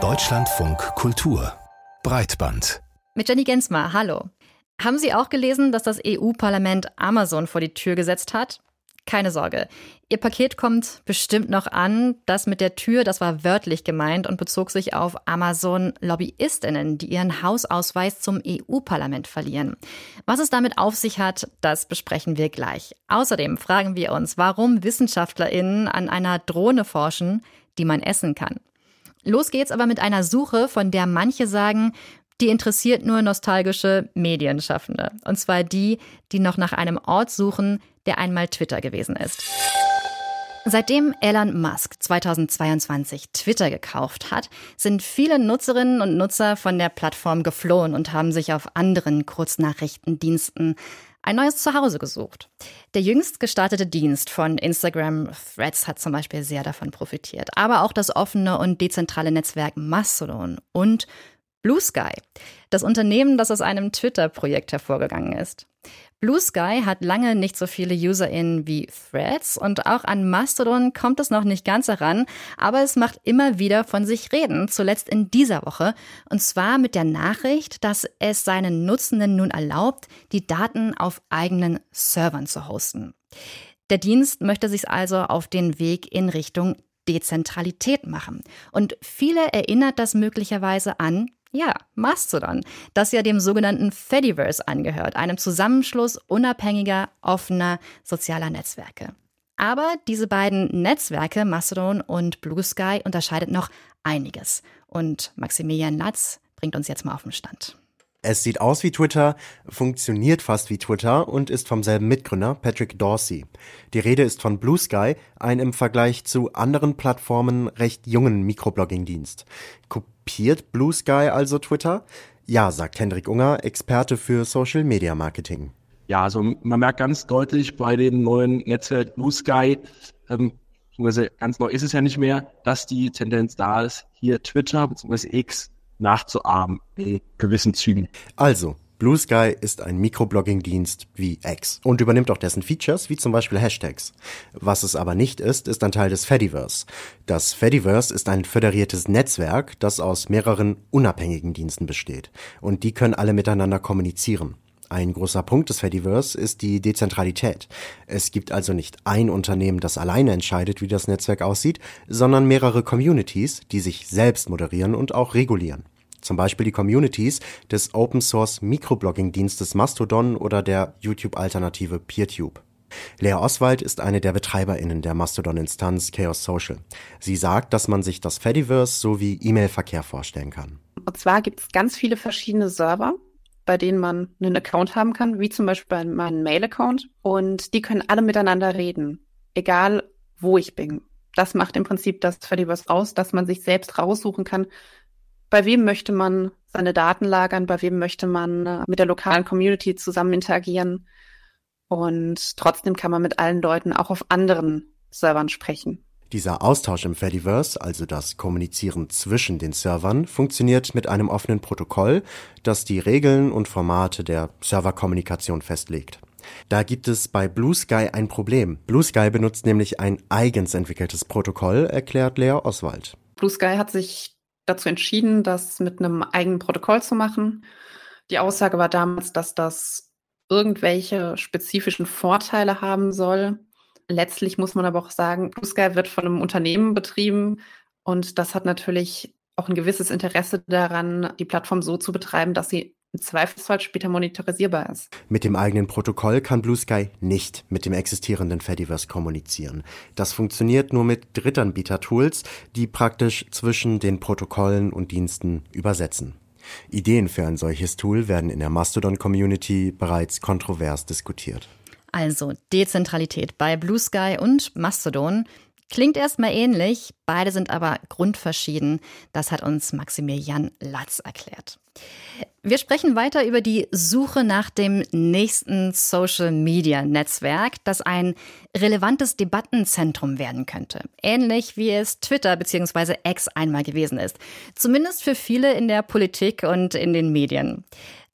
Deutschlandfunk Kultur Breitband mit Jenny Gensmer, hallo. Haben Sie auch gelesen, dass das EU-Parlament Amazon vor die Tür gesetzt hat? Keine Sorge. Ihr Paket kommt bestimmt noch an. Das mit der Tür, das war wörtlich gemeint und bezog sich auf Amazon-Lobbyistinnen, die ihren Hausausweis zum EU-Parlament verlieren. Was es damit auf sich hat, das besprechen wir gleich. Außerdem fragen wir uns, warum WissenschaftlerInnen an einer Drohne forschen, die man essen kann. Los geht's aber mit einer Suche, von der manche sagen, die interessiert nur nostalgische Medienschaffende. Und zwar die, die noch nach einem Ort suchen, der einmal Twitter gewesen ist. Seitdem Elon Musk 2022 Twitter gekauft hat, sind viele Nutzerinnen und Nutzer von der Plattform geflohen und haben sich auf anderen Kurznachrichtendiensten ein neues Zuhause gesucht. Der jüngst gestartete Dienst von Instagram Threads hat zum Beispiel sehr davon profitiert, aber auch das offene und dezentrale Netzwerk Mastodon und Blue Sky, das Unternehmen, das aus einem Twitter-Projekt hervorgegangen ist. Blue Sky hat lange nicht so viele UserInnen wie Threads und auch an Mastodon kommt es noch nicht ganz heran, aber es macht immer wieder von sich reden, zuletzt in dieser Woche, und zwar mit der Nachricht, dass es seinen Nutzenden nun erlaubt, die Daten auf eigenen Servern zu hosten. Der Dienst möchte sich also auf den Weg in Richtung Dezentralität machen. Und viele erinnert das möglicherweise an ja, Mastodon, das ja dem sogenannten Fediverse angehört, einem Zusammenschluss unabhängiger, offener sozialer Netzwerke. Aber diese beiden Netzwerke, Mastodon und Blue Sky, unterscheidet noch einiges. Und Maximilian Latz bringt uns jetzt mal auf den Stand. Es sieht aus wie Twitter, funktioniert fast wie Twitter und ist vom selben Mitgründer, Patrick Dorsey. Die Rede ist von Blue Sky, ein im Vergleich zu anderen Plattformen recht jungen Mikroblogging-Dienst. Kopiert Blue Sky also Twitter? Ja, sagt Hendrik Unger, Experte für Social Media Marketing. Ja, also man merkt ganz deutlich bei dem neuen Netzwerk Blue Sky, ähm, beziehungsweise ganz neu ist es ja nicht mehr, dass die Tendenz da ist, hier Twitter bzw. X nachzuahmen in gewissen Zügen. Also, Blue Sky ist ein Mikroblogging-Dienst wie X und übernimmt auch dessen Features, wie zum Beispiel Hashtags. Was es aber nicht ist, ist ein Teil des Fediverse. Das Fediverse ist ein föderiertes Netzwerk, das aus mehreren unabhängigen Diensten besteht. Und die können alle miteinander kommunizieren. Ein großer Punkt des Fediverse ist die Dezentralität. Es gibt also nicht ein Unternehmen, das alleine entscheidet, wie das Netzwerk aussieht, sondern mehrere Communities, die sich selbst moderieren und auch regulieren. Zum Beispiel die Communities des Open Source Microblogging Dienstes Mastodon oder der YouTube-Alternative PeerTube. Lea Oswald ist eine der BetreiberInnen der Mastodon-Instanz Chaos Social. Sie sagt, dass man sich das Fediverse sowie E-Mail-Verkehr vorstellen kann. Und zwar gibt es ganz viele verschiedene Server, bei denen man einen Account haben kann, wie zum Beispiel bei meinem Mail-Account. Und die können alle miteinander reden, egal wo ich bin. Das macht im Prinzip das Fediverse aus, dass man sich selbst raussuchen kann, bei wem möchte man seine Daten lagern, bei wem möchte man äh, mit der lokalen Community zusammen interagieren. Und trotzdem kann man mit allen Leuten auch auf anderen Servern sprechen. Dieser Austausch im Fediverse, also das Kommunizieren zwischen den Servern, funktioniert mit einem offenen Protokoll, das die Regeln und Formate der Serverkommunikation festlegt. Da gibt es bei Blue Sky ein Problem. Blue Sky benutzt nämlich ein eigens entwickeltes Protokoll, erklärt Lea Oswald. Blue Sky hat sich dazu entschieden, das mit einem eigenen Protokoll zu machen. Die Aussage war damals, dass das irgendwelche spezifischen Vorteile haben soll. Letztlich muss man aber auch sagen, Blue Sky wird von einem Unternehmen betrieben und das hat natürlich auch ein gewisses Interesse daran, die Plattform so zu betreiben, dass sie im Zweifelsfall später monetarisierbar ist. Mit dem eigenen Protokoll kann Blue Sky nicht mit dem existierenden Fediverse kommunizieren. Das funktioniert nur mit Drittanbieter-Tools, die praktisch zwischen den Protokollen und Diensten übersetzen. Ideen für ein solches Tool werden in der Mastodon-Community bereits kontrovers diskutiert. Also Dezentralität bei Blue Sky und Mastodon Klingt erstmal ähnlich, beide sind aber grundverschieden. Das hat uns Maximilian Latz erklärt. Wir sprechen weiter über die Suche nach dem nächsten Social-Media-Netzwerk, das ein relevantes Debattenzentrum werden könnte. Ähnlich wie es Twitter bzw. X einmal gewesen ist. Zumindest für viele in der Politik und in den Medien.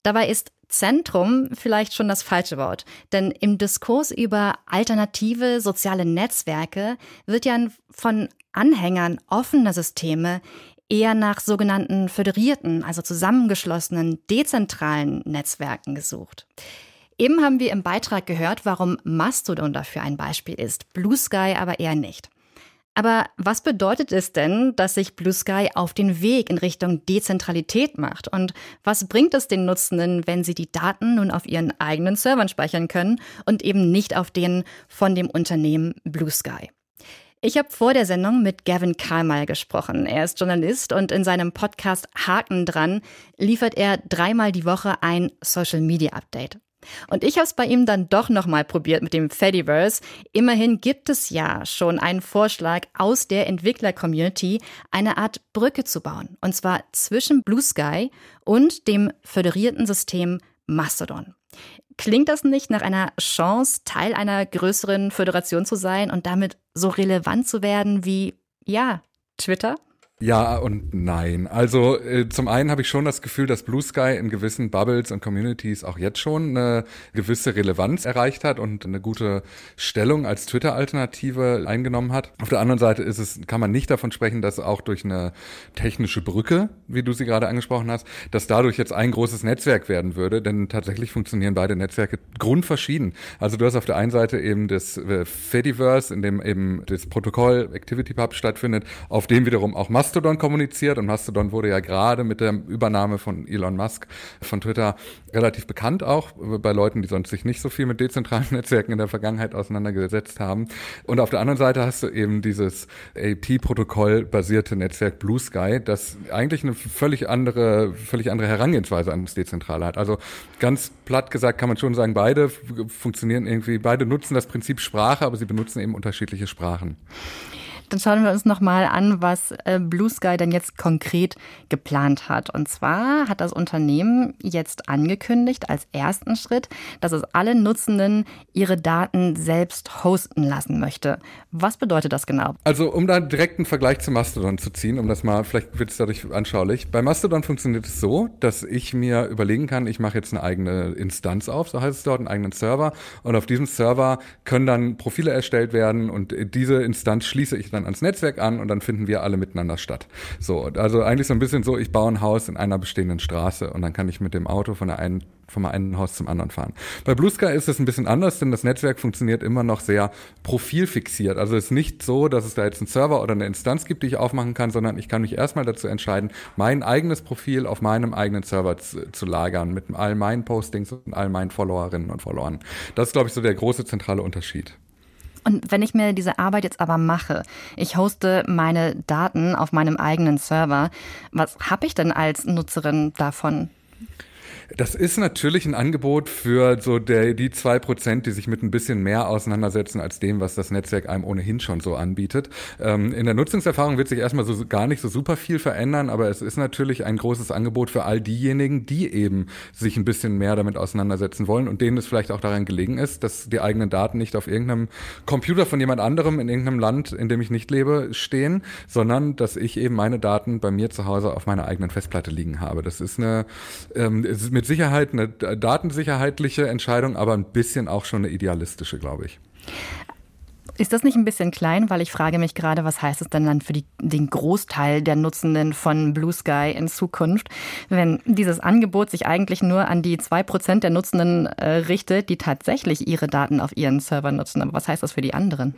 Dabei ist Zentrum vielleicht schon das falsche Wort. Denn im Diskurs über alternative soziale Netzwerke wird ja von Anhängern offener Systeme eher nach sogenannten föderierten, also zusammengeschlossenen, dezentralen Netzwerken gesucht. Eben haben wir im Beitrag gehört, warum Mastodon dafür ein Beispiel ist, Blue Sky aber eher nicht. Aber was bedeutet es denn, dass sich Blue Sky auf den Weg in Richtung Dezentralität macht? Und was bringt es den Nutzenden, wenn sie die Daten nun auf ihren eigenen Servern speichern können und eben nicht auf denen von dem Unternehmen Blue Sky? Ich habe vor der Sendung mit Gavin Karlmeier gesprochen. Er ist Journalist und in seinem Podcast Haken dran liefert er dreimal die Woche ein Social Media Update. Und ich habe es bei ihm dann doch nochmal probiert mit dem Fediverse. Immerhin gibt es ja schon einen Vorschlag aus der Entwickler-Community, eine Art Brücke zu bauen. Und zwar zwischen Blue Sky und dem föderierten System Mastodon. Klingt das nicht nach einer Chance, Teil einer größeren Föderation zu sein und damit so relevant zu werden wie, ja, Twitter? Ja und nein. Also äh, zum einen habe ich schon das Gefühl, dass Blue Sky in gewissen Bubbles und Communities auch jetzt schon eine gewisse Relevanz erreicht hat und eine gute Stellung als Twitter-Alternative eingenommen hat. Auf der anderen Seite ist es, kann man nicht davon sprechen, dass auch durch eine technische Brücke, wie du sie gerade angesprochen hast, dass dadurch jetzt ein großes Netzwerk werden würde, denn tatsächlich funktionieren beide Netzwerke grundverschieden. Also du hast auf der einen Seite eben das äh, Fediverse, in dem eben das Protokoll ActivityPub stattfindet, auf dem wiederum auch Mastodon kommuniziert und Mastodon wurde ja gerade mit der Übernahme von Elon Musk von Twitter relativ bekannt auch bei Leuten, die sonst sich nicht so viel mit dezentralen Netzwerken in der Vergangenheit auseinandergesetzt haben. Und auf der anderen Seite hast du eben dieses AT-Protokoll basierte Netzwerk Blue Sky, das eigentlich eine völlig andere, völlig andere Herangehensweise an das Dezentrale hat. Also ganz platt gesagt kann man schon sagen, beide funktionieren irgendwie, beide nutzen das Prinzip Sprache, aber sie benutzen eben unterschiedliche Sprachen. Schauen wir uns nochmal an, was äh, Blue Sky denn jetzt konkret geplant hat. Und zwar hat das Unternehmen jetzt angekündigt als ersten Schritt, dass es alle Nutzenden ihre Daten selbst hosten lassen möchte. Was bedeutet das genau? Also um da direkt einen Vergleich zu Mastodon zu ziehen, um das mal, vielleicht wird es dadurch anschaulich. Bei Mastodon funktioniert es so, dass ich mir überlegen kann, ich mache jetzt eine eigene Instanz auf, so heißt es dort, einen eigenen Server. Und auf diesem Server können dann Profile erstellt werden und diese Instanz schließe ich dann ans Netzwerk an und dann finden wir alle miteinander statt. So, also eigentlich so ein bisschen so, ich baue ein Haus in einer bestehenden Straße und dann kann ich mit dem Auto von der einen vom einen Haus zum anderen fahren. Bei Blue Sky ist es ein bisschen anders, denn das Netzwerk funktioniert immer noch sehr profilfixiert. Also es ist nicht so, dass es da jetzt einen Server oder eine Instanz gibt, die ich aufmachen kann, sondern ich kann mich erstmal dazu entscheiden, mein eigenes Profil auf meinem eigenen Server zu, zu lagern, mit all meinen Postings und all meinen Followerinnen und Followern. Das ist, glaube ich, so der große zentrale Unterschied. Und wenn ich mir diese Arbeit jetzt aber mache, ich hoste meine Daten auf meinem eigenen Server, was habe ich denn als Nutzerin davon? Das ist natürlich ein Angebot für so der, die zwei Prozent, die sich mit ein bisschen mehr auseinandersetzen als dem, was das Netzwerk einem ohnehin schon so anbietet. Ähm, in der Nutzungserfahrung wird sich erstmal so gar nicht so super viel verändern, aber es ist natürlich ein großes Angebot für all diejenigen, die eben sich ein bisschen mehr damit auseinandersetzen wollen und denen es vielleicht auch daran gelegen ist, dass die eigenen Daten nicht auf irgendeinem Computer von jemand anderem in irgendeinem Land, in dem ich nicht lebe, stehen, sondern dass ich eben meine Daten bei mir zu Hause auf meiner eigenen Festplatte liegen habe. Das ist eine, ähm, mit Sicherheit eine datensicherheitliche Entscheidung, aber ein bisschen auch schon eine idealistische, glaube ich. Ist das nicht ein bisschen klein? Weil ich frage mich gerade, was heißt es denn dann für die, den Großteil der Nutzenden von Blue Sky in Zukunft, wenn dieses Angebot sich eigentlich nur an die zwei Prozent der Nutzenden äh, richtet, die tatsächlich ihre Daten auf ihren Servern nutzen. Aber was heißt das für die anderen?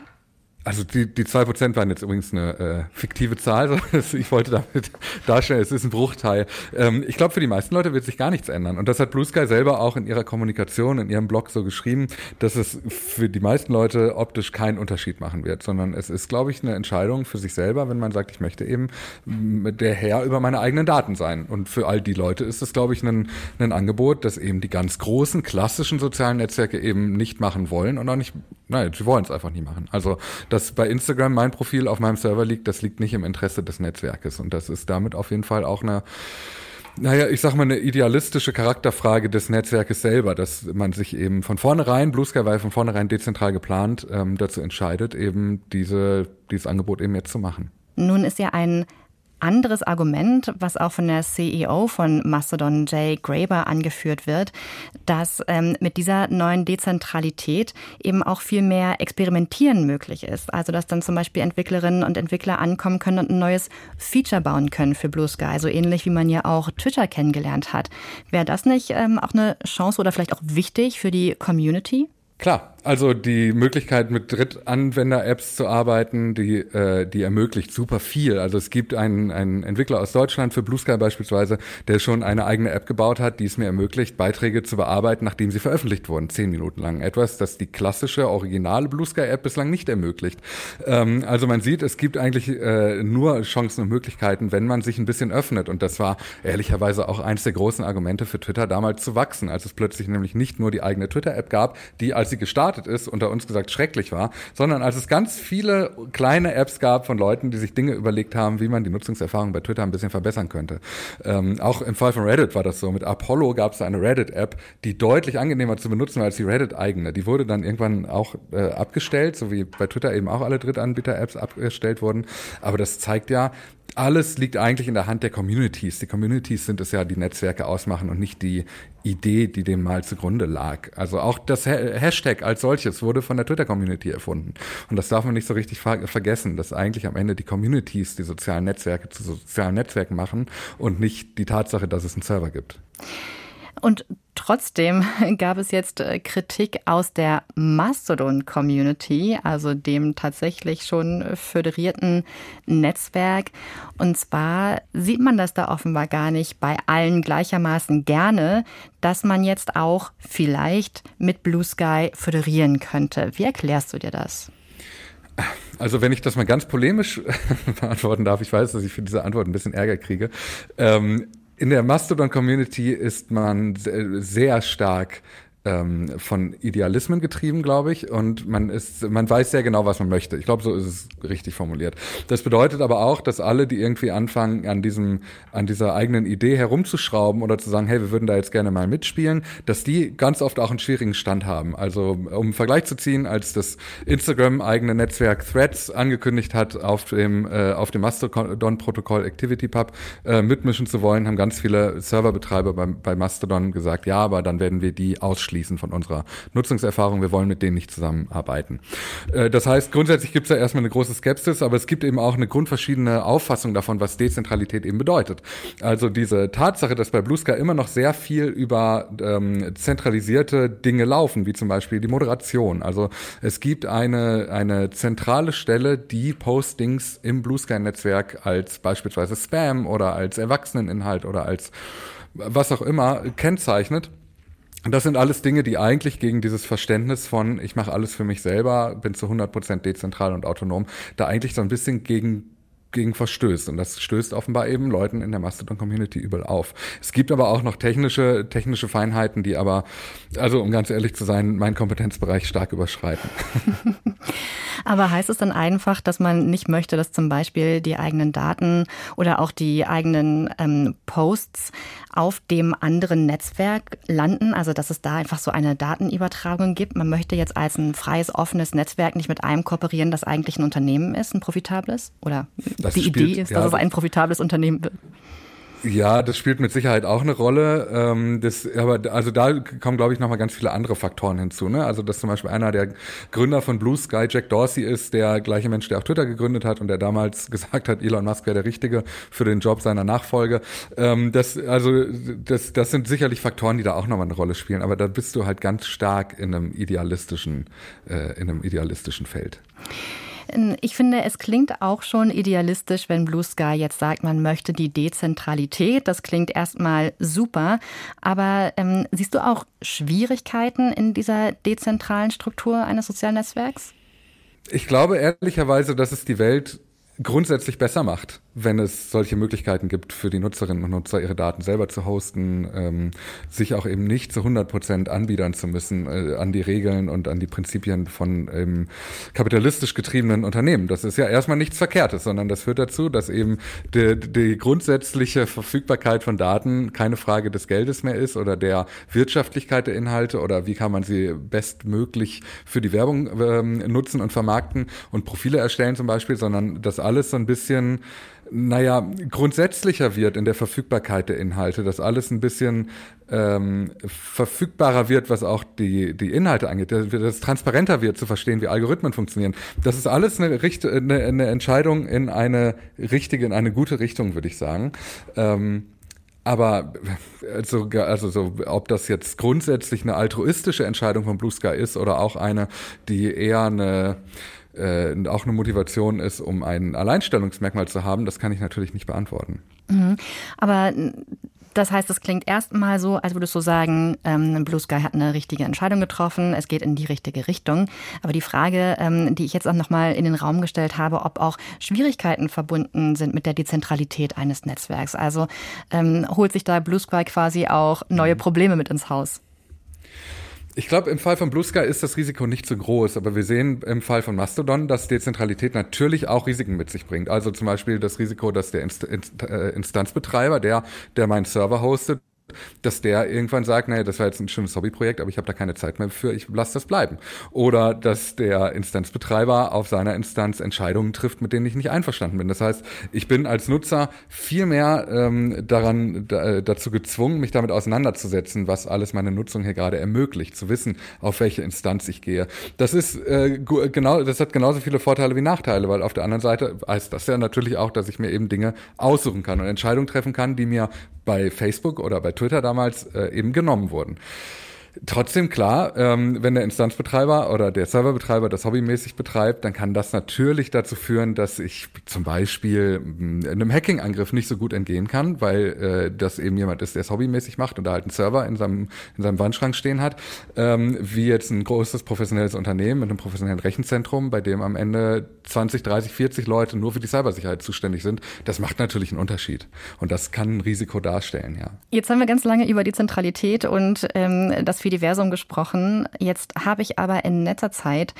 Also die, die zwei Prozent waren jetzt übrigens eine äh, fiktive Zahl. ich wollte damit darstellen, es ist ein Bruchteil. Ähm, ich glaube, für die meisten Leute wird sich gar nichts ändern. Und das hat Blue Sky selber auch in ihrer Kommunikation, in ihrem Blog so geschrieben, dass es für die meisten Leute optisch keinen Unterschied machen wird, sondern es ist, glaube ich, eine Entscheidung für sich selber, wenn man sagt, ich möchte eben der Herr über meine eigenen Daten sein. Und für all die Leute ist es, glaube ich, ein, ein Angebot, das eben die ganz großen, klassischen sozialen Netzwerke eben nicht machen wollen und auch nicht, nein, sie wollen es einfach nie machen. Also dass bei Instagram mein Profil auf meinem Server liegt, das liegt nicht im Interesse des Netzwerkes. Und das ist damit auf jeden Fall auch eine naja, ich sag mal, eine idealistische Charakterfrage des Netzwerkes selber, dass man sich eben von vornherein, Blue Sky war von vornherein dezentral geplant, ähm, dazu entscheidet, eben diese, dieses Angebot eben jetzt zu machen. Nun ist ja ein anderes Argument, was auch von der CEO von Mastodon, Jay Graber, angeführt wird, dass ähm, mit dieser neuen Dezentralität eben auch viel mehr Experimentieren möglich ist. Also dass dann zum Beispiel Entwicklerinnen und Entwickler ankommen können und ein neues Feature bauen können für Blue Sky, so ähnlich wie man ja auch Twitter kennengelernt hat. Wäre das nicht ähm, auch eine Chance oder vielleicht auch wichtig für die Community? Klar, also die Möglichkeit mit Drittanwender-Apps zu arbeiten, die, äh, die ermöglicht super viel. Also es gibt einen, einen Entwickler aus Deutschland für Blue Sky beispielsweise, der schon eine eigene App gebaut hat, die es mir ermöglicht, Beiträge zu bearbeiten, nachdem sie veröffentlicht wurden, zehn Minuten lang. Etwas, das die klassische, originale Blue Sky-App bislang nicht ermöglicht. Ähm, also man sieht, es gibt eigentlich äh, nur Chancen und Möglichkeiten, wenn man sich ein bisschen öffnet. Und das war ehrlicherweise auch eines der großen Argumente für Twitter damals zu wachsen, als es plötzlich nämlich nicht nur die eigene Twitter-App gab, die als sie gestartet ist, unter uns gesagt schrecklich war, sondern als es ganz viele kleine Apps gab von Leuten, die sich Dinge überlegt haben, wie man die Nutzungserfahrung bei Twitter ein bisschen verbessern könnte. Ähm, auch im Fall von Reddit war das so. Mit Apollo gab es eine Reddit-App, die deutlich angenehmer zu benutzen war als die Reddit-eigene. Die wurde dann irgendwann auch äh, abgestellt, so wie bei Twitter eben auch alle Drittanbieter-Apps abgestellt wurden. Aber das zeigt ja, alles liegt eigentlich in der Hand der Communities. Die Communities sind es ja, die Netzwerke ausmachen und nicht die Idee, die dem mal zugrunde lag. Also auch das Hashtag als solches wurde von der Twitter-Community erfunden. Und das darf man nicht so richtig ver vergessen, dass eigentlich am Ende die Communities die sozialen Netzwerke zu sozialen Netzwerken machen und nicht die Tatsache, dass es einen Server gibt. Und trotzdem gab es jetzt äh, Kritik aus der Mastodon-Community, also dem tatsächlich schon föderierten Netzwerk. Und zwar sieht man das da offenbar gar nicht bei allen gleichermaßen gerne, dass man jetzt auch vielleicht mit Blue Sky föderieren könnte. Wie erklärst du dir das? Also wenn ich das mal ganz polemisch beantworten darf, ich weiß, dass ich für diese Antwort ein bisschen Ärger kriege. Ähm, in der Mastodon-Community ist man sehr stark ähm, von Idealismen getrieben, glaube ich, und man ist, man weiß sehr genau, was man möchte. Ich glaube, so ist es richtig formuliert. Das bedeutet aber auch, dass alle, die irgendwie anfangen, an diesem, an dieser eigenen Idee herumzuschrauben oder zu sagen, hey, wir würden da jetzt gerne mal mitspielen, dass die ganz oft auch einen schwierigen Stand haben. Also, um Vergleich zu ziehen, als das Instagram eigene Netzwerk Threads angekündigt hat, auf dem, äh, auf dem Mastodon-Protokoll ActivityPub äh, mitmischen zu wollen, haben ganz viele Serverbetreiber bei, bei Mastodon gesagt, ja, aber dann werden wir die ausschließen ausschließen von unserer Nutzungserfahrung. Wir wollen mit denen nicht zusammenarbeiten. Äh, das heißt, grundsätzlich gibt es ja erstmal eine große Skepsis, aber es gibt eben auch eine grundverschiedene Auffassung davon, was Dezentralität eben bedeutet. Also diese Tatsache, dass bei Blue Sky immer noch sehr viel über ähm, zentralisierte Dinge laufen, wie zum Beispiel die Moderation. Also es gibt eine, eine zentrale Stelle, die Postings im Blue Sky Netzwerk als beispielsweise Spam oder als Erwachseneninhalt oder als was auch immer kennzeichnet. Das sind alles Dinge, die eigentlich gegen dieses Verständnis von, ich mache alles für mich selber, bin zu 100% dezentral und autonom, da eigentlich so ein bisschen gegen gegen verstößt. Und das stößt offenbar eben Leuten in der Mastodon-Community übel auf. Es gibt aber auch noch technische, technische Feinheiten, die aber, also um ganz ehrlich zu sein, meinen Kompetenzbereich stark überschreiten. aber heißt es dann einfach, dass man nicht möchte, dass zum Beispiel die eigenen Daten oder auch die eigenen ähm, Posts auf dem anderen Netzwerk landen? Also dass es da einfach so eine Datenübertragung gibt? Man möchte jetzt als ein freies, offenes Netzwerk nicht mit einem kooperieren, das eigentlich ein Unternehmen ist, ein profitables? Oder das die spielt, Idee ist, dass ja, es ein profitables Unternehmen wird. Ja, das spielt mit Sicherheit auch eine Rolle. Ähm, das, aber also da kommen, glaube ich, nochmal ganz viele andere Faktoren hinzu. Ne? Also dass zum Beispiel einer der Gründer von Blue Sky, Jack Dorsey, ist der gleiche Mensch, der auch Twitter gegründet hat und der damals gesagt hat, Elon Musk wäre der Richtige für den Job seiner Nachfolge. Ähm, das, also das, das sind sicherlich Faktoren, die da auch nochmal eine Rolle spielen. Aber da bist du halt ganz stark in einem idealistischen, äh, in einem idealistischen Feld. Ich finde, es klingt auch schon idealistisch, wenn Blue Sky jetzt sagt, man möchte die Dezentralität. Das klingt erstmal super. Aber ähm, siehst du auch Schwierigkeiten in dieser dezentralen Struktur eines sozialen Netzwerks? Ich glaube ehrlicherweise, dass es die Welt grundsätzlich besser macht, wenn es solche Möglichkeiten gibt für die Nutzerinnen und Nutzer, ihre Daten selber zu hosten, ähm, sich auch eben nicht zu 100 Prozent anbiedern zu müssen äh, an die Regeln und an die Prinzipien von ähm, kapitalistisch getriebenen Unternehmen. Das ist ja erstmal nichts Verkehrtes, sondern das führt dazu, dass eben die, die grundsätzliche Verfügbarkeit von Daten keine Frage des Geldes mehr ist oder der Wirtschaftlichkeit der Inhalte oder wie kann man sie bestmöglich für die Werbung ähm, nutzen und vermarkten und Profile erstellen zum Beispiel, sondern das alles so ein bisschen naja, grundsätzlicher wird in der Verfügbarkeit der Inhalte, dass alles ein bisschen ähm, verfügbarer wird, was auch die, die Inhalte angeht, dass es transparenter wird zu verstehen, wie Algorithmen funktionieren. Das ist alles eine, Richt eine, eine Entscheidung in eine richtige, in eine gute Richtung, würde ich sagen. Ähm, aber also, also so, ob das jetzt grundsätzlich eine altruistische Entscheidung von Blue Sky ist oder auch eine, die eher eine äh, auch eine Motivation ist, um ein Alleinstellungsmerkmal zu haben, das kann ich natürlich nicht beantworten. Mhm. Aber das heißt, es klingt erstmal so, als würdest du sagen, ähm, Blue Sky hat eine richtige Entscheidung getroffen, es geht in die richtige Richtung. Aber die Frage, ähm, die ich jetzt auch nochmal in den Raum gestellt habe, ob auch Schwierigkeiten verbunden sind mit der Dezentralität eines Netzwerks. Also ähm, holt sich da Blue Sky quasi auch neue mhm. Probleme mit ins Haus? Ich glaube, im Fall von Blue Sky ist das Risiko nicht so groß, aber wir sehen im Fall von Mastodon, dass Dezentralität natürlich auch Risiken mit sich bringt. Also zum Beispiel das Risiko, dass der Inst Inst äh, Instanzbetreiber, der, der meinen Server hostet, dass der irgendwann sagt, naja, das war jetzt ein schönes Hobbyprojekt, aber ich habe da keine Zeit mehr für, ich lasse das bleiben. Oder dass der Instanzbetreiber auf seiner Instanz Entscheidungen trifft, mit denen ich nicht einverstanden bin. Das heißt, ich bin als Nutzer viel mehr ähm, daran da, dazu gezwungen, mich damit auseinanderzusetzen, was alles meine Nutzung hier gerade ermöglicht, zu wissen, auf welche Instanz ich gehe. Das ist äh, genau, das hat genauso viele Vorteile wie Nachteile, weil auf der anderen Seite heißt das ja natürlich auch, dass ich mir eben Dinge aussuchen kann und Entscheidungen treffen kann, die mir bei Facebook oder bei Twitter damals äh, eben genommen wurden. Trotzdem klar, ähm, wenn der Instanzbetreiber oder der Serverbetreiber das hobbymäßig betreibt, dann kann das natürlich dazu führen, dass ich zum Beispiel mh, einem Hacking-Angriff nicht so gut entgehen kann, weil äh, das eben jemand ist, der es hobbymäßig macht und da halt einen Server in seinem, in seinem Wandschrank stehen hat, ähm, wie jetzt ein großes professionelles Unternehmen mit einem professionellen Rechenzentrum, bei dem am Ende 20, 30, 40 Leute nur für die Cybersicherheit zuständig sind. Das macht natürlich einen Unterschied und das kann ein Risiko darstellen, ja. Jetzt haben wir ganz lange über die Zentralität und ähm, das Diversum gesprochen. Jetzt habe ich aber in netter Zeit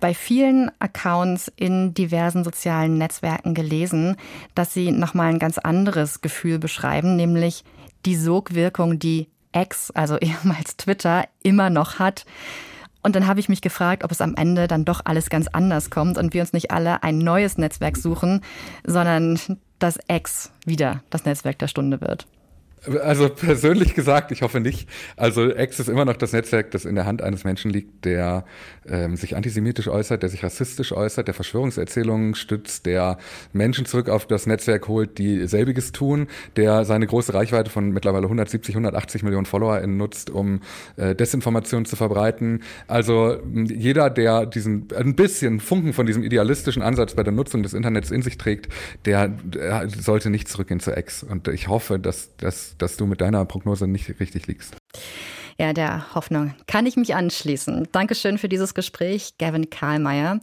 bei vielen Accounts in diversen sozialen Netzwerken gelesen, dass sie nochmal ein ganz anderes Gefühl beschreiben, nämlich die Sogwirkung, die X, also ehemals Twitter, immer noch hat. Und dann habe ich mich gefragt, ob es am Ende dann doch alles ganz anders kommt und wir uns nicht alle ein neues Netzwerk suchen, sondern dass X wieder das Netzwerk der Stunde wird. Also persönlich gesagt, ich hoffe nicht. Also X ist immer noch das Netzwerk, das in der Hand eines Menschen liegt, der ähm, sich antisemitisch äußert, der sich rassistisch äußert, der Verschwörungserzählungen stützt, der Menschen zurück auf das Netzwerk holt, die selbiges tun, der seine große Reichweite von mittlerweile 170, 180 Millionen FollowerInnen nutzt, um äh, Desinformation zu verbreiten. Also jeder, der diesen ein bisschen Funken von diesem idealistischen Ansatz bei der Nutzung des Internets in sich trägt, der, der sollte nicht zurückgehen zu X. Und ich hoffe, dass, dass du mit deiner Prognose nicht richtig liegst. Ja, der Hoffnung kann ich mich anschließen. Dankeschön für dieses Gespräch, Gavin Karlmeier.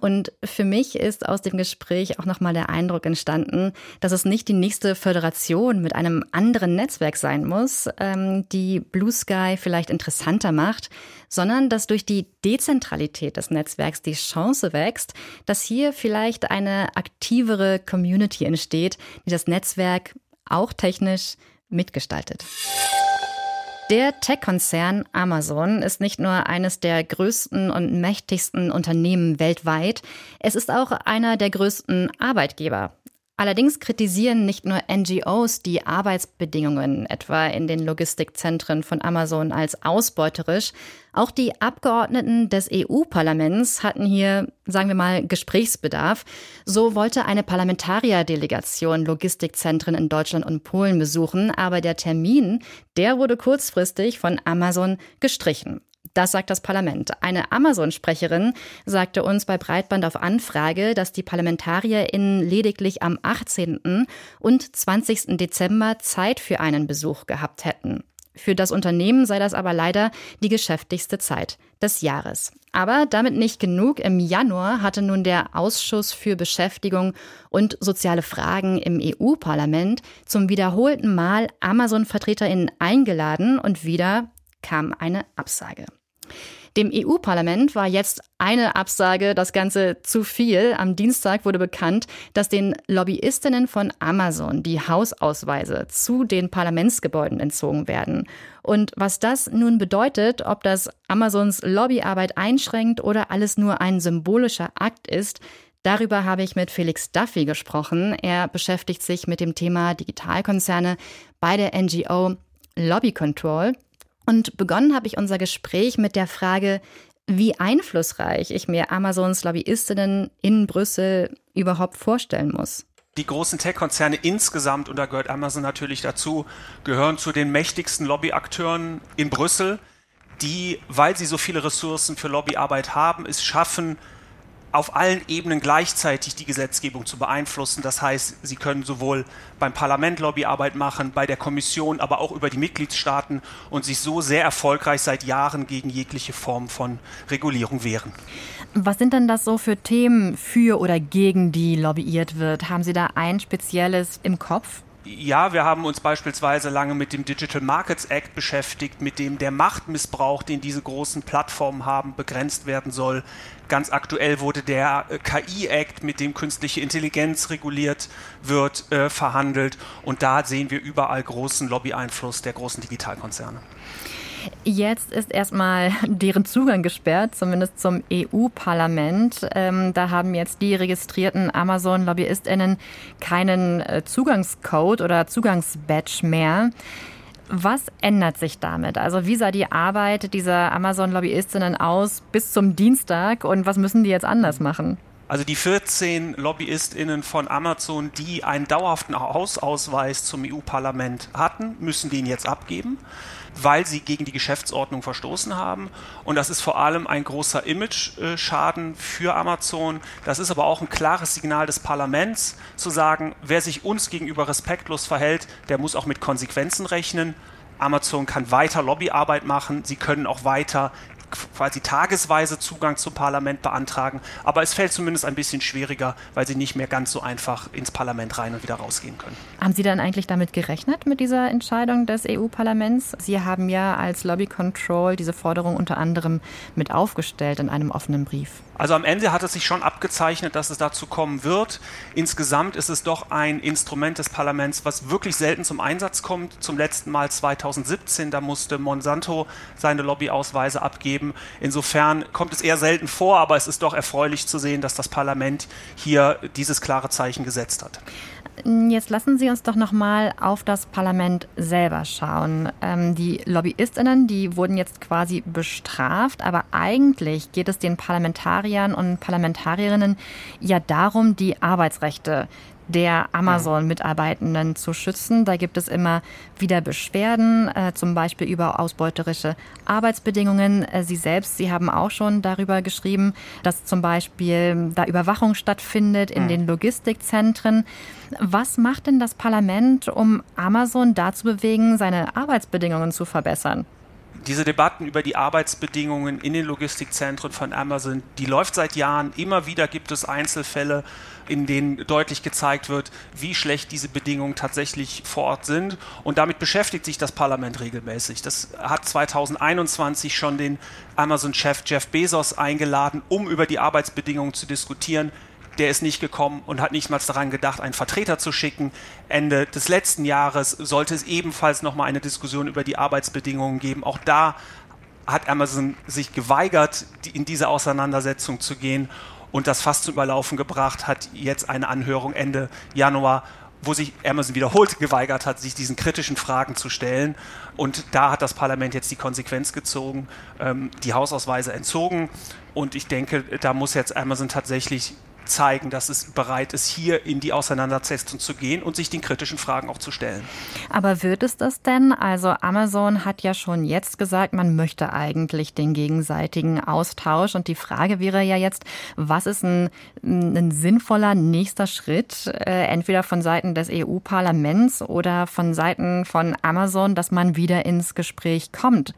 Und für mich ist aus dem Gespräch auch nochmal der Eindruck entstanden, dass es nicht die nächste Föderation mit einem anderen Netzwerk sein muss, ähm, die Blue Sky vielleicht interessanter macht, sondern dass durch die Dezentralität des Netzwerks die Chance wächst, dass hier vielleicht eine aktivere Community entsteht, die das Netzwerk auch technisch mitgestaltet. Der Tech-Konzern Amazon ist nicht nur eines der größten und mächtigsten Unternehmen weltweit, es ist auch einer der größten Arbeitgeber. Allerdings kritisieren nicht nur NGOs die Arbeitsbedingungen, etwa in den Logistikzentren von Amazon, als ausbeuterisch. Auch die Abgeordneten des EU-Parlaments hatten hier, sagen wir mal, Gesprächsbedarf. So wollte eine Parlamentarierdelegation Logistikzentren in Deutschland und Polen besuchen, aber der Termin, der wurde kurzfristig von Amazon gestrichen. Das sagt das Parlament. Eine Amazon-Sprecherin sagte uns bei Breitband auf Anfrage, dass die ParlamentarierInnen lediglich am 18. und 20. Dezember Zeit für einen Besuch gehabt hätten. Für das Unternehmen sei das aber leider die geschäftigste Zeit des Jahres. Aber damit nicht genug. Im Januar hatte nun der Ausschuss für Beschäftigung und soziale Fragen im EU-Parlament zum wiederholten Mal Amazon-VertreterInnen eingeladen und wieder kam eine Absage. Dem EU-Parlament war jetzt eine Absage das Ganze zu viel. Am Dienstag wurde bekannt, dass den Lobbyistinnen von Amazon die Hausausweise zu den Parlamentsgebäuden entzogen werden. Und was das nun bedeutet, ob das Amazons Lobbyarbeit einschränkt oder alles nur ein symbolischer Akt ist, Darüber habe ich mit Felix Duffy gesprochen. Er beschäftigt sich mit dem Thema Digitalkonzerne bei der NGO Lobby Control. Und begonnen habe ich unser Gespräch mit der Frage, wie einflussreich ich mir Amazons Lobbyistinnen in Brüssel überhaupt vorstellen muss. Die großen Tech-Konzerne insgesamt, und da gehört Amazon natürlich dazu, gehören zu den mächtigsten Lobbyakteuren in Brüssel, die, weil sie so viele Ressourcen für Lobbyarbeit haben, es schaffen, auf allen Ebenen gleichzeitig die Gesetzgebung zu beeinflussen. Das heißt, sie können sowohl beim Parlament Lobbyarbeit machen, bei der Kommission, aber auch über die Mitgliedstaaten und sich so sehr erfolgreich seit Jahren gegen jegliche Form von Regulierung wehren. Was sind denn das so für Themen für oder gegen die lobbyiert wird? Haben Sie da ein spezielles im Kopf? Ja, wir haben uns beispielsweise lange mit dem Digital Markets Act beschäftigt, mit dem der Machtmissbrauch, den diese großen Plattformen haben, begrenzt werden soll. Ganz aktuell wurde der äh, KI-Act, mit dem künstliche Intelligenz reguliert wird, äh, verhandelt. Und da sehen wir überall großen Lobby-Einfluss der großen Digitalkonzerne. Jetzt ist erstmal deren Zugang gesperrt, zumindest zum EU-Parlament. Ähm, da haben jetzt die registrierten Amazon-LobbyistInnen keinen äh, Zugangscode oder Zugangsbadge mehr. Was ändert sich damit? Also wie sah die Arbeit dieser Amazon-Lobbyistinnen aus bis zum Dienstag und was müssen die jetzt anders machen? Also die 14 LobbyistInnen von Amazon, die einen dauerhaften Hausausweis zum EU-Parlament hatten, müssen den jetzt abgeben weil sie gegen die Geschäftsordnung verstoßen haben. Und das ist vor allem ein großer Image-Schaden für Amazon. Das ist aber auch ein klares Signal des Parlaments, zu sagen, wer sich uns gegenüber respektlos verhält, der muss auch mit Konsequenzen rechnen. Amazon kann weiter Lobbyarbeit machen, sie können auch weiter quasi tagesweise Zugang zum Parlament beantragen. Aber es fällt zumindest ein bisschen schwieriger, weil sie nicht mehr ganz so einfach ins Parlament rein und wieder rausgehen können. Haben Sie dann eigentlich damit gerechnet, mit dieser Entscheidung des EU-Parlaments? Sie haben ja als Lobby Control diese Forderung unter anderem mit aufgestellt in einem offenen Brief. Also am Ende hat es sich schon abgezeichnet, dass es dazu kommen wird. Insgesamt ist es doch ein Instrument des Parlaments, was wirklich selten zum Einsatz kommt. Zum letzten Mal 2017, da musste Monsanto seine Lobbyausweise abgeben. Insofern kommt es eher selten vor, aber es ist doch erfreulich zu sehen, dass das Parlament hier dieses klare Zeichen gesetzt hat. Jetzt lassen Sie uns doch noch mal auf das Parlament selber schauen. Ähm, die Lobbyistinnen, die wurden jetzt quasi bestraft, aber eigentlich geht es den Parlamentariern und Parlamentarierinnen ja darum, die Arbeitsrechte der Amazon-Mitarbeitenden zu schützen. Da gibt es immer wieder Beschwerden, äh, zum Beispiel über ausbeuterische Arbeitsbedingungen. Äh, Sie selbst, Sie haben auch schon darüber geschrieben, dass zum Beispiel da Überwachung stattfindet in den Logistikzentren. Was macht denn das Parlament, um Amazon dazu bewegen, seine Arbeitsbedingungen zu verbessern? Diese Debatten über die Arbeitsbedingungen in den Logistikzentren von Amazon, die läuft seit Jahren. Immer wieder gibt es Einzelfälle, in denen deutlich gezeigt wird, wie schlecht diese Bedingungen tatsächlich vor Ort sind. Und damit beschäftigt sich das Parlament regelmäßig. Das hat 2021 schon den Amazon-Chef Jeff Bezos eingeladen, um über die Arbeitsbedingungen zu diskutieren der ist nicht gekommen und hat nicht mal daran gedacht, einen Vertreter zu schicken. Ende des letzten Jahres sollte es ebenfalls nochmal eine Diskussion über die Arbeitsbedingungen geben. Auch da hat Amazon sich geweigert, in diese Auseinandersetzung zu gehen und das fast zum Überlaufen gebracht, hat jetzt eine Anhörung Ende Januar wo sich Amazon wiederholt geweigert hat, sich diesen kritischen Fragen zu stellen. Und da hat das Parlament jetzt die Konsequenz gezogen, ähm, die Hausausweise entzogen. Und ich denke, da muss jetzt Amazon tatsächlich zeigen, dass es bereit ist, hier in die Auseinandersetzung zu gehen und sich den kritischen Fragen auch zu stellen. Aber wird es das denn? Also Amazon hat ja schon jetzt gesagt, man möchte eigentlich den gegenseitigen Austausch. Und die Frage wäre ja jetzt, was ist ein, ein sinnvoller nächster Schritt, äh, entweder von Seiten des EU-Parlaments oder von Seiten von Amazon, dass man wieder ins Gespräch kommt?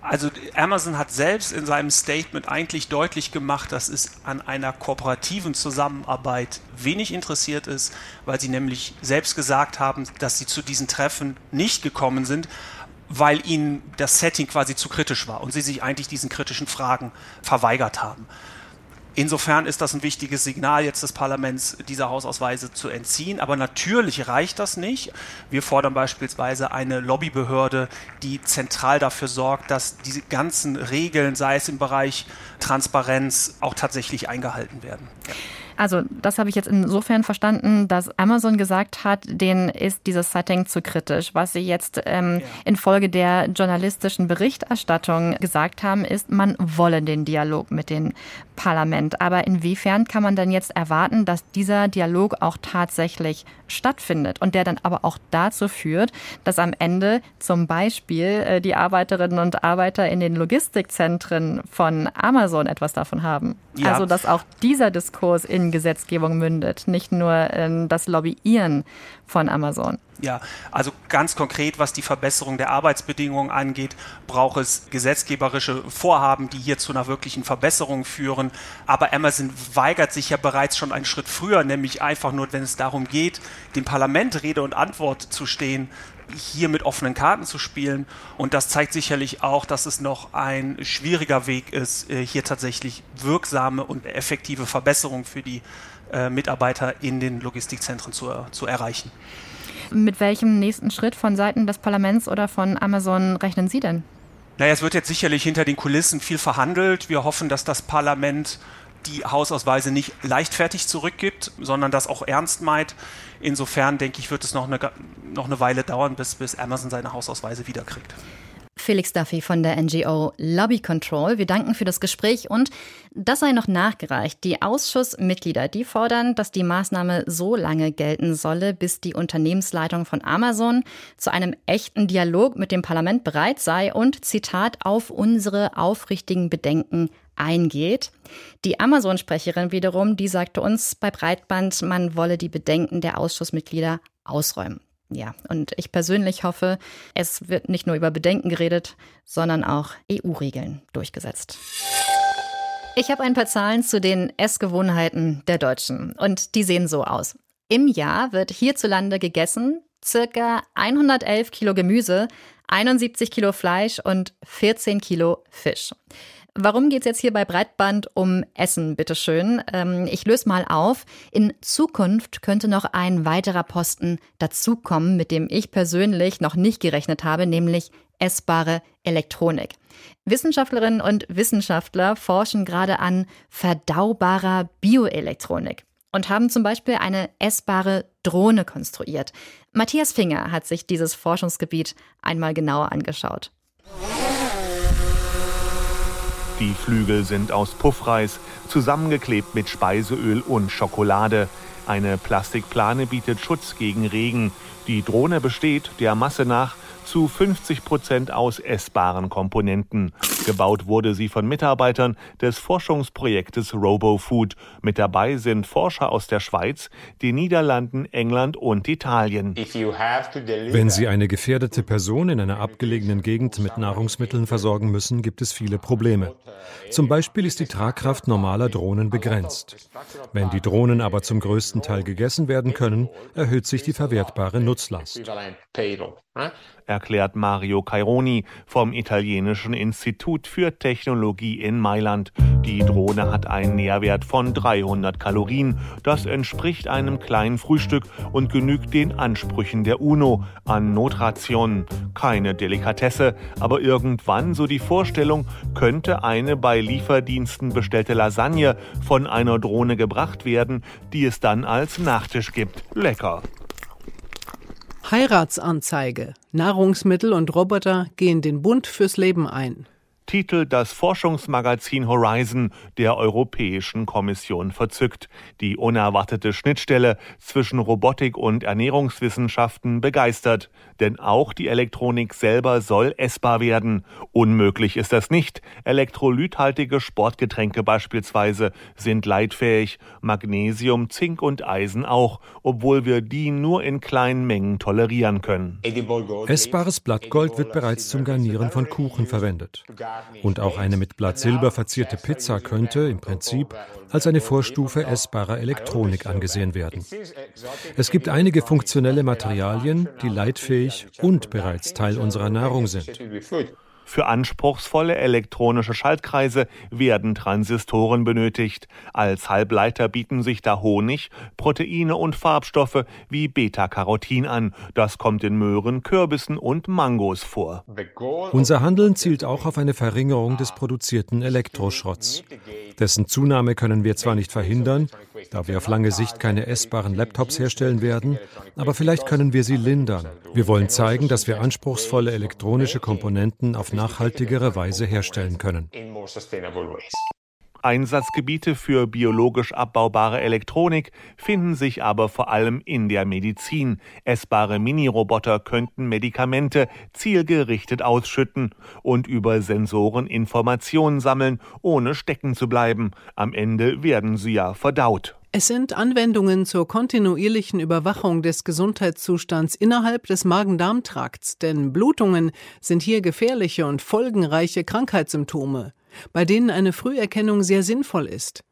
Also Amazon hat selbst in seinem Statement eigentlich deutlich gemacht, dass es an einer kooperativen Zusammenarbeit wenig interessiert ist, weil sie nämlich selbst gesagt haben, dass sie zu diesen Treffen nicht gekommen sind, weil ihnen das Setting quasi zu kritisch war und sie sich eigentlich diesen kritischen Fragen verweigert haben. Insofern ist das ein wichtiges Signal jetzt des Parlaments, diese Hausausweise zu entziehen. Aber natürlich reicht das nicht. Wir fordern beispielsweise eine Lobbybehörde, die zentral dafür sorgt, dass diese ganzen Regeln, sei es im Bereich Transparenz, auch tatsächlich eingehalten werden. Ja. Also, das habe ich jetzt insofern verstanden, dass Amazon gesagt hat, denen ist dieses Setting zu kritisch. Was sie jetzt ähm, ja. infolge der journalistischen Berichterstattung gesagt haben, ist, man wolle den Dialog mit dem Parlament. Aber inwiefern kann man denn jetzt erwarten, dass dieser Dialog auch tatsächlich stattfindet und der dann aber auch dazu führt, dass am Ende zum Beispiel äh, die Arbeiterinnen und Arbeiter in den Logistikzentren von Amazon etwas davon haben? Ja. Also, dass auch dieser Diskurs in Gesetzgebung mündet, nicht nur ähm, das Lobbyieren von Amazon. Ja, also ganz konkret, was die Verbesserung der Arbeitsbedingungen angeht, braucht es gesetzgeberische Vorhaben, die hier zu einer wirklichen Verbesserung führen. Aber Amazon weigert sich ja bereits schon einen Schritt früher, nämlich einfach nur, wenn es darum geht, dem Parlament Rede und Antwort zu stehen, hier mit offenen Karten zu spielen. Und das zeigt sicherlich auch, dass es noch ein schwieriger Weg ist, äh, hier tatsächlich wirksame und effektive Verbesserungen für die äh, Mitarbeiter in den Logistikzentren zu, zu erreichen. Mit welchem nächsten Schritt von Seiten des Parlaments oder von Amazon rechnen Sie denn? Naja, es wird jetzt sicherlich hinter den Kulissen viel verhandelt. Wir hoffen, dass das Parlament die Hausausweise nicht leichtfertig zurückgibt, sondern das auch ernst meint. Insofern denke ich, wird es noch eine, noch eine Weile dauern, bis, bis Amazon seine Hausausweise wiederkriegt. Felix Duffy von der NGO Lobby Control. Wir danken für das Gespräch und das sei noch nachgereicht. Die Ausschussmitglieder, die fordern, dass die Maßnahme so lange gelten solle, bis die Unternehmensleitung von Amazon zu einem echten Dialog mit dem Parlament bereit sei und, Zitat, auf unsere aufrichtigen Bedenken eingeht. Die Amazon-Sprecherin wiederum, die sagte uns bei Breitband, man wolle die Bedenken der Ausschussmitglieder ausräumen. Ja, und ich persönlich hoffe, es wird nicht nur über Bedenken geredet, sondern auch EU-Regeln durchgesetzt. Ich habe ein paar Zahlen zu den Essgewohnheiten der Deutschen und die sehen so aus. Im Jahr wird hierzulande gegessen circa 111 Kilo Gemüse, 71 Kilo Fleisch und 14 Kilo Fisch. Warum geht es jetzt hier bei Breitband um Essen, bitteschön? Ähm, ich löse mal auf. In Zukunft könnte noch ein weiterer Posten dazukommen, mit dem ich persönlich noch nicht gerechnet habe, nämlich essbare Elektronik. Wissenschaftlerinnen und Wissenschaftler forschen gerade an verdaubarer Bioelektronik und haben zum Beispiel eine essbare Drohne konstruiert. Matthias Finger hat sich dieses Forschungsgebiet einmal genauer angeschaut. Die Flügel sind aus Puffreis, zusammengeklebt mit Speiseöl und Schokolade. Eine Plastikplane bietet Schutz gegen Regen. Die Drohne besteht der Masse nach zu 50 Prozent aus essbaren Komponenten. Gebaut wurde sie von Mitarbeitern des Forschungsprojektes RoboFood. Mit dabei sind Forscher aus der Schweiz, den Niederlanden, England und Italien. Wenn Sie eine gefährdete Person in einer abgelegenen Gegend mit Nahrungsmitteln versorgen müssen, gibt es viele Probleme. Zum Beispiel ist die Tragkraft normaler Drohnen begrenzt. Wenn die Drohnen aber zum größten Teil gegessen werden können, erhöht sich die verwertbare Nutzlast erklärt Mario Caironi vom italienischen Institut für Technologie in Mailand. Die Drohne hat einen Nährwert von 300 Kalorien. Das entspricht einem kleinen Frühstück und genügt den Ansprüchen der UNO an Notrationen. Keine Delikatesse, aber irgendwann, so die Vorstellung, könnte eine bei Lieferdiensten bestellte Lasagne von einer Drohne gebracht werden, die es dann als Nachtisch gibt. Lecker. Heiratsanzeige. Nahrungsmittel und Roboter gehen den Bund fürs Leben ein titelt das Forschungsmagazin Horizon der Europäischen Kommission verzückt. Die unerwartete Schnittstelle zwischen Robotik und Ernährungswissenschaften begeistert. Denn auch die Elektronik selber soll essbar werden. Unmöglich ist das nicht. Elektrolythaltige Sportgetränke beispielsweise sind leitfähig. Magnesium, Zink und Eisen auch, obwohl wir die nur in kleinen Mengen tolerieren können. Essbares Blattgold wird bereits zum Garnieren von Kuchen verwendet. Und auch eine mit Blattsilber verzierte Pizza könnte im Prinzip als eine Vorstufe essbarer Elektronik angesehen werden. Es gibt einige funktionelle Materialien, die leitfähig und bereits Teil unserer Nahrung sind. Für anspruchsvolle elektronische Schaltkreise werden Transistoren benötigt. Als Halbleiter bieten sich da Honig, Proteine und Farbstoffe wie Beta-Carotin an. Das kommt in Möhren, Kürbissen und Mangos vor. Unser Handeln zielt auch auf eine Verringerung des produzierten Elektroschrotts. Dessen Zunahme können wir zwar nicht verhindern, da wir auf lange Sicht keine essbaren Laptops herstellen werden, aber vielleicht können wir sie lindern. Wir wollen zeigen, dass wir anspruchsvolle elektronische Komponenten auf nachhaltigere Weise herstellen können. Einsatzgebiete für biologisch abbaubare Elektronik finden sich aber vor allem in der Medizin. Essbare Mini-Roboter könnten Medikamente zielgerichtet ausschütten und über Sensoren Informationen sammeln, ohne stecken zu bleiben. Am Ende werden sie ja verdaut. Es sind Anwendungen zur kontinuierlichen Überwachung des Gesundheitszustands innerhalb des Magen-Darm-Trakts, denn Blutungen sind hier gefährliche und folgenreiche Krankheitssymptome bei denen eine Früherkennung sehr sinnvoll ist.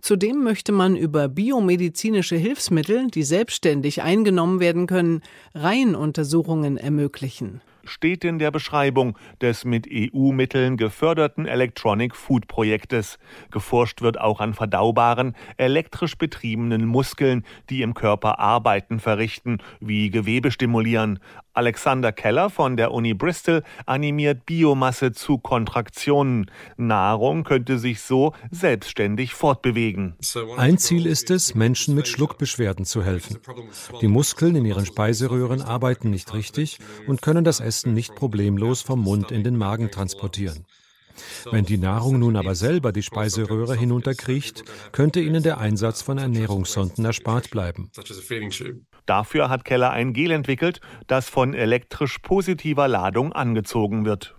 Zudem möchte man über biomedizinische Hilfsmittel, die selbstständig eingenommen werden können, Reihenuntersuchungen ermöglichen steht in der Beschreibung des mit EU-Mitteln geförderten Electronic Food Projektes. Geforscht wird auch an verdaubaren, elektrisch betriebenen Muskeln, die im Körper Arbeiten verrichten, wie Gewebe stimulieren. Alexander Keller von der Uni Bristol animiert Biomasse zu Kontraktionen. Nahrung könnte sich so selbstständig fortbewegen. Ein Ziel ist es, Menschen mit Schluckbeschwerden zu helfen. Die Muskeln in ihren Speiseröhren arbeiten nicht richtig und können das Essen nicht problemlos vom Mund in den Magen transportieren. Wenn die Nahrung nun aber selber die Speiseröhre hinunterkriecht, könnte ihnen der Einsatz von Ernährungssonden erspart bleiben. Dafür hat Keller ein Gel entwickelt, das von elektrisch positiver Ladung angezogen wird.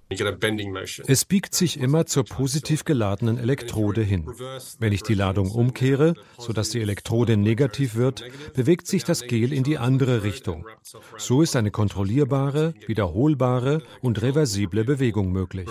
Es biegt sich immer zur positiv geladenen Elektrode hin. Wenn ich die Ladung umkehre, sodass die Elektrode negativ wird, bewegt sich das Gel in die andere Richtung. So ist eine kontrollierbare, wiederholbare und reversible Bewegung möglich.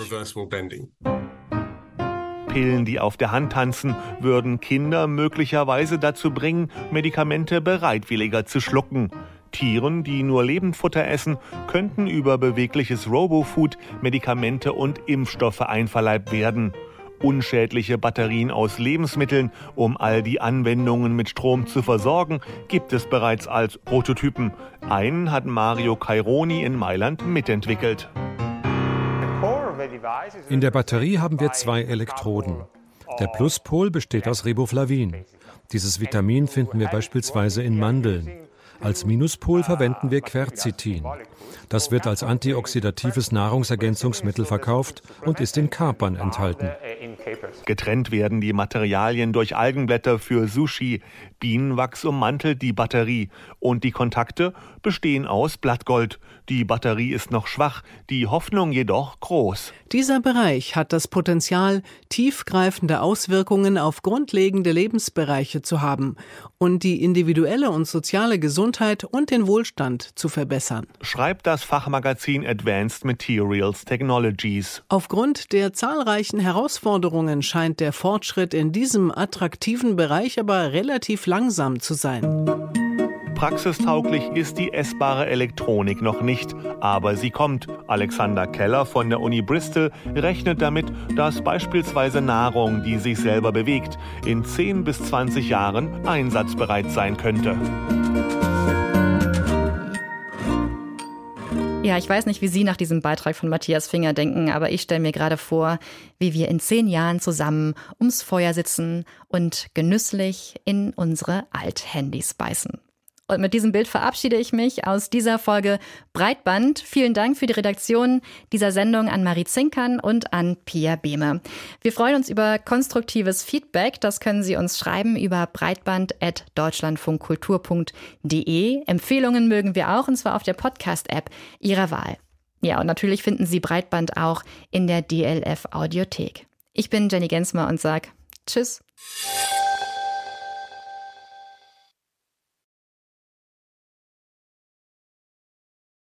Pillen, die auf der Hand tanzen, würden Kinder möglicherweise dazu bringen, Medikamente bereitwilliger zu schlucken. Tieren, die nur Lebendfutter essen, könnten über bewegliches Robofood Medikamente und Impfstoffe einverleibt werden. Unschädliche Batterien aus Lebensmitteln, um all die Anwendungen mit Strom zu versorgen, gibt es bereits als Prototypen. Einen hat Mario Caironi in Mailand mitentwickelt. In der Batterie haben wir zwei Elektroden. Der Pluspol besteht aus Riboflavin. Dieses Vitamin finden wir beispielsweise in Mandeln. Als Minuspol verwenden wir Quercetin. Das wird als antioxidatives Nahrungsergänzungsmittel verkauft und ist in Kapern enthalten. Getrennt werden die Materialien durch Algenblätter für Sushi. Bienenwachs ummantelt die Batterie und die Kontakte bestehen aus Blattgold. Die Batterie ist noch schwach, die Hoffnung jedoch groß. Dieser Bereich hat das Potenzial, tiefgreifende Auswirkungen auf grundlegende Lebensbereiche zu haben und die individuelle und soziale Gesundheit und den Wohlstand zu verbessern. Schreibt das Fachmagazin Advanced Materials Technologies. Aufgrund der zahlreichen Herausforderungen scheint der Fortschritt in diesem attraktiven Bereich aber relativ langsam zu sein. Praxistauglich ist die essbare Elektronik noch nicht, aber sie kommt. Alexander Keller von der Uni Bristol rechnet damit, dass beispielsweise Nahrung, die sich selber bewegt, in 10 bis 20 Jahren einsatzbereit sein könnte. Ja, ich weiß nicht, wie Sie nach diesem Beitrag von Matthias Finger denken, aber ich stelle mir gerade vor, wie wir in zehn Jahren zusammen ums Feuer sitzen und genüsslich in unsere Althandys beißen. Und mit diesem Bild verabschiede ich mich aus dieser Folge Breitband. Vielen Dank für die Redaktion dieser Sendung an Marie Zinkern und an Pia Behme. Wir freuen uns über konstruktives Feedback. Das können Sie uns schreiben über breitband.deutschlandfunkkultur.de. Empfehlungen mögen wir auch, und zwar auf der Podcast-App Ihrer Wahl. Ja, und natürlich finden Sie Breitband auch in der DLF Audiothek. Ich bin Jenny Gensmer und sage Tschüss.